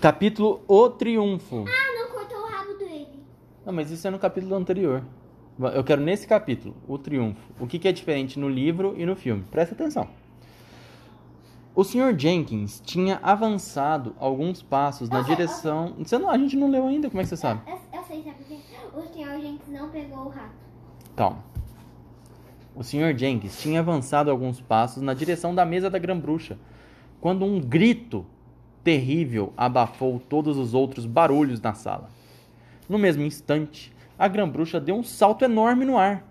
Capítulo O Triunfo. Ah, não cortou o rabo dele. Não, mas isso é no capítulo anterior. Eu quero nesse capítulo, o triunfo. O que, que é diferente no livro e no filme? Presta atenção. O Sr. Jenkins tinha avançado alguns passos na Eu sei, eu direção. Você não, a gente não leu ainda, como é que você sabe? Eu, eu sei, sabe? O senhor Jenks não pegou o rato. Calma. O Sr. Jenkins tinha avançado alguns passos na direção da mesa da Grã-Bruxa, quando um grito terrível abafou todos os outros barulhos na sala. No mesmo instante, a Grã-Bruxa deu um salto enorme no ar.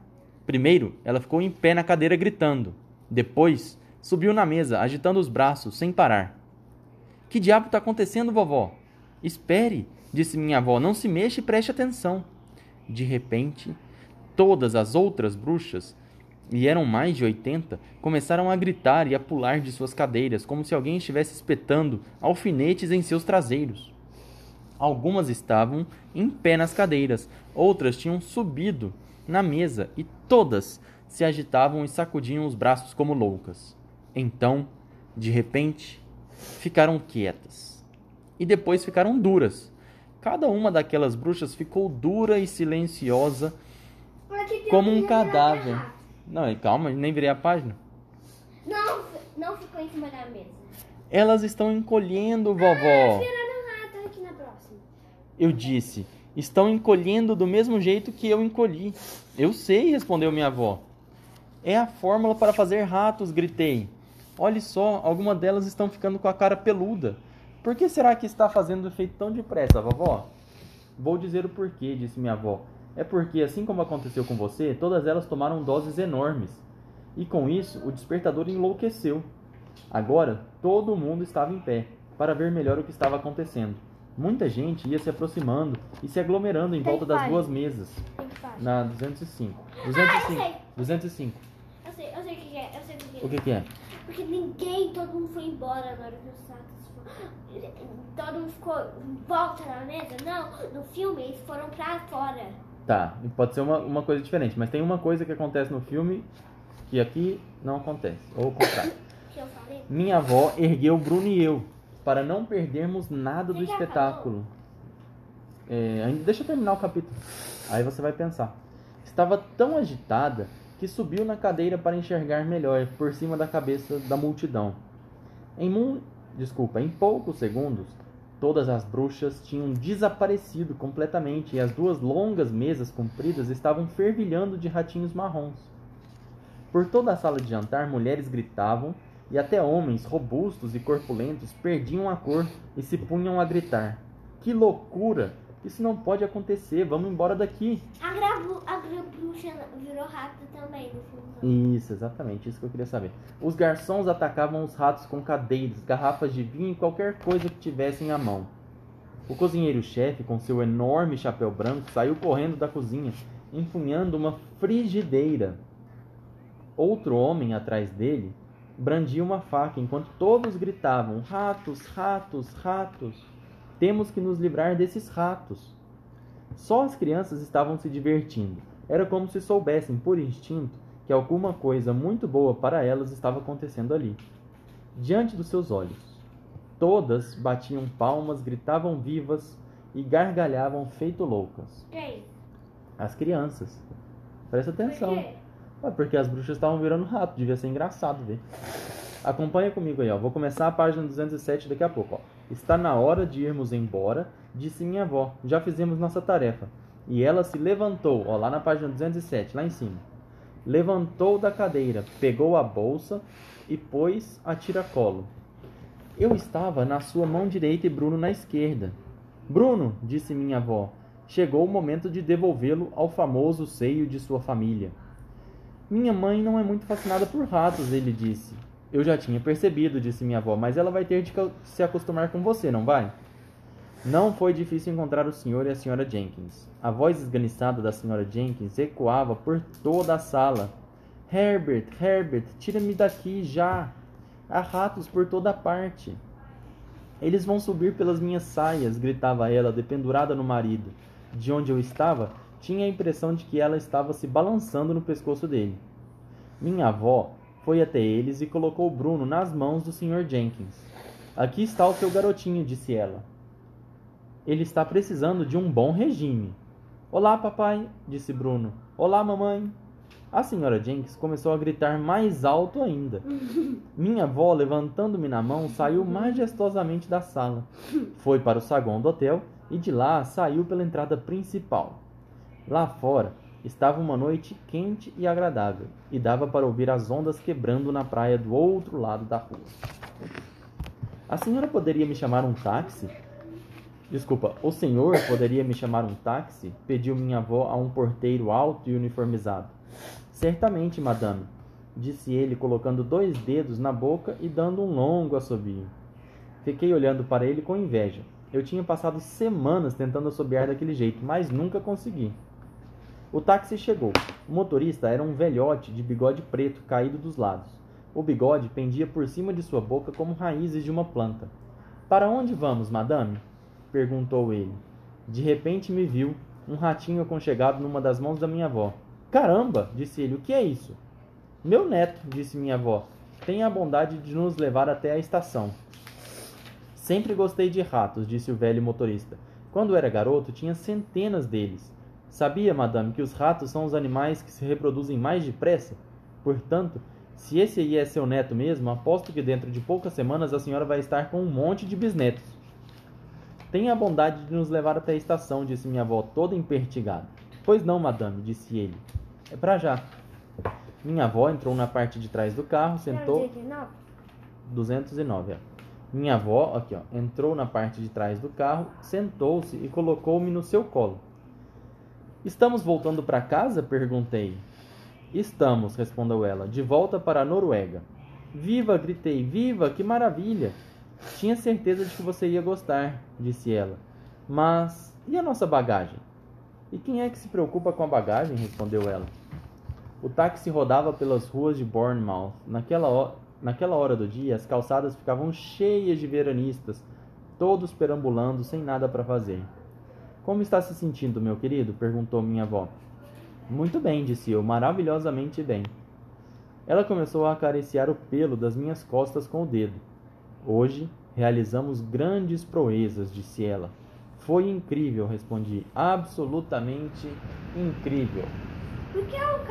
Primeiro, ela ficou em pé na cadeira gritando. Depois, subiu na mesa, agitando os braços, sem parar. Que diabo está acontecendo, vovó? Espere, disse minha avó, não se mexa e preste atenção. De repente, todas as outras bruxas, e eram mais de oitenta, começaram a gritar e a pular de suas cadeiras, como se alguém estivesse espetando alfinetes em seus traseiros. Algumas estavam em pé nas cadeiras, outras tinham subido na mesa e todas se agitavam e sacudiam os braços como loucas. Então, de repente, ficaram quietas. E depois ficaram duras. Cada uma daquelas bruxas ficou dura e silenciosa como um virar cadáver. Não, calma, nem virei a página. Não, não ficou em cima da mesa. Elas estão encolhendo, Ah, vovó. um rato aqui na próxima. Eu disse. Estão encolhendo do mesmo jeito que eu encolhi. Eu sei, respondeu minha avó. É a fórmula para fazer ratos, gritei. Olhe só, algumas delas estão ficando com a cara peluda. Por que será que está fazendo efeito tão depressa, vovó? Vou dizer o porquê, disse minha avó. É porque, assim como aconteceu com você, todas elas tomaram doses enormes. E com isso, o despertador enlouqueceu. Agora, todo mundo estava em pé, para ver melhor o que estava acontecendo. Muita gente ia se aproximando e se aglomerando em Tem volta das duas mesas. Que. Na 205. Ah, eu 205. sei. 205. Eu sei, eu sei o que é, eu sei o que é. O que, que é? Porque ninguém, todo mundo foi embora na hora que os ratos foram. Todo mundo ficou em volta na mesa. Não, no filme eles foram pra fora. Tá, pode ser uma, uma coisa diferente, mas tem uma coisa que acontece no filme que aqui não acontece. Ou o contrário. Minha avó ergueu Bruno e eu para não perdermos nada do espetáculo. É, deixa eu terminar o capítulo. Aí você vai pensar. Estava tão agitada que subiu na cadeira para enxergar melhor por cima da cabeça da multidão. Em mu... desculpa, em poucos segundos, todas as bruxas tinham desaparecido completamente e as duas longas mesas compridas estavam fervilhando de ratinhos marrons. Por toda a sala de jantar, mulheres gritavam e até homens robustos e corpulentos perdiam a cor e se punham a gritar: Que loucura! Isso não pode acontecer, vamos embora daqui. A Grabu, a Grabruxa virou rato também no filme. Isso, exatamente, isso que eu queria saber. Os garçons atacavam os ratos com cadeiras, garrafas de vinho e qualquer coisa que tivessem à mão. O cozinheiro-chefe, com seu enorme chapéu branco, saiu correndo da cozinha, empunhando uma frigideira. Outro homem atrás dele brandia uma faca, enquanto todos gritavam: Ratos, ratos, ratos! Temos que nos livrar desses ratos. Só as crianças estavam se divertindo. Era como se soubessem, por instinto, que alguma coisa muito boa para elas estava acontecendo ali, diante dos seus olhos. Todas batiam palmas, gritavam vivas e gargalhavam feito loucas. Quem? As crianças. Presta atenção. Por quê? Ué, porque as bruxas estavam virando rato, devia ser engraçado ver. Acompanha comigo aí, ó. Vou começar a página 207 daqui a pouco, ó. Está na hora de irmos embora, disse minha avó. Já fizemos nossa tarefa. E ela se levantou, ó, lá na página 207, lá em cima. Levantou da cadeira, pegou a bolsa e pôs a tiracolo. Eu estava na sua mão direita e Bruno na esquerda. Bruno, disse minha avó, chegou o momento de devolvê-lo ao famoso seio de sua família. Minha mãe não é muito fascinada por ratos, ele disse. Eu já tinha percebido, disse minha avó, mas ela vai ter de se acostumar com você, não vai? Não foi difícil encontrar o senhor e a senhora Jenkins. A voz esganiçada da senhora Jenkins ecoava por toda a sala. Herbert, Herbert, tira-me daqui já! Há ratos por toda parte. Eles vão subir pelas minhas saias, gritava ela, dependurada no marido. De onde eu estava, tinha a impressão de que ela estava se balançando no pescoço dele. Minha avó foi até eles e colocou Bruno nas mãos do Sr. Jenkins. Aqui está o seu garotinho, disse ela. Ele está precisando de um bom regime. Olá, papai, disse Bruno. Olá, mamãe. A senhora Jenks começou a gritar mais alto ainda. Minha avó, levantando-me na mão, saiu majestosamente da sala. Foi para o saguão do hotel e de lá saiu pela entrada principal. Lá fora estava uma noite quente e agradável e dava para ouvir as ondas quebrando na praia do outro lado da rua. A senhora poderia me chamar um táxi? Desculpa, o senhor poderia me chamar um táxi? Pediu minha avó a um porteiro alto e uniformizado. Certamente, madame, disse ele, colocando dois dedos na boca e dando um longo assobio. Fiquei olhando para ele com inveja. Eu tinha passado semanas tentando assobiar daquele jeito, mas nunca consegui. O táxi chegou. O motorista era um velhote de bigode preto caído dos lados. O bigode pendia por cima de sua boca como raízes de uma planta. Para onde vamos, madame? perguntou ele. De repente me viu, um ratinho aconchegado numa das mãos da minha avó. Caramba! disse ele, o que é isso? Meu neto, disse minha avó, tenha a bondade de nos levar até a estação. Sempre gostei de ratos, disse o velho motorista. Quando era garoto, tinha centenas deles. Sabia, madame, que os ratos são os animais que se reproduzem mais depressa? Portanto, se esse aí é seu neto mesmo, aposto que dentro de poucas semanas a senhora vai estar com um monte de bisnetos. Tenha a bondade de nos levar até a estação, disse minha avó, toda empertigada. Pois não, madame, disse ele. É para já. Minha avó entrou na parte de trás do carro, sentou. 209, é. Minha avó, aqui ó, entrou na parte de trás do carro, sentou-se e colocou-me no seu colo. Estamos voltando para casa? perguntei. Estamos, respondeu ela, de volta para a Noruega. Viva! gritei. Viva! Que maravilha! Tinha certeza de que você ia gostar, disse ela. Mas e a nossa bagagem? E quem é que se preocupa com a bagagem? respondeu ela. O táxi rodava pelas ruas de Bournemouth. Naquela, hora, naquela hora do dia, as calçadas ficavam cheias de veranistas, todos perambulando sem nada para fazer. Como está se sentindo, meu querido? perguntou minha avó. Muito bem, disse eu, maravilhosamente bem. Ela começou a acariciar o pelo das minhas costas com o dedo. Hoje realizamos grandes proezas, disse ela. Foi incrível, respondi. Absolutamente incrível.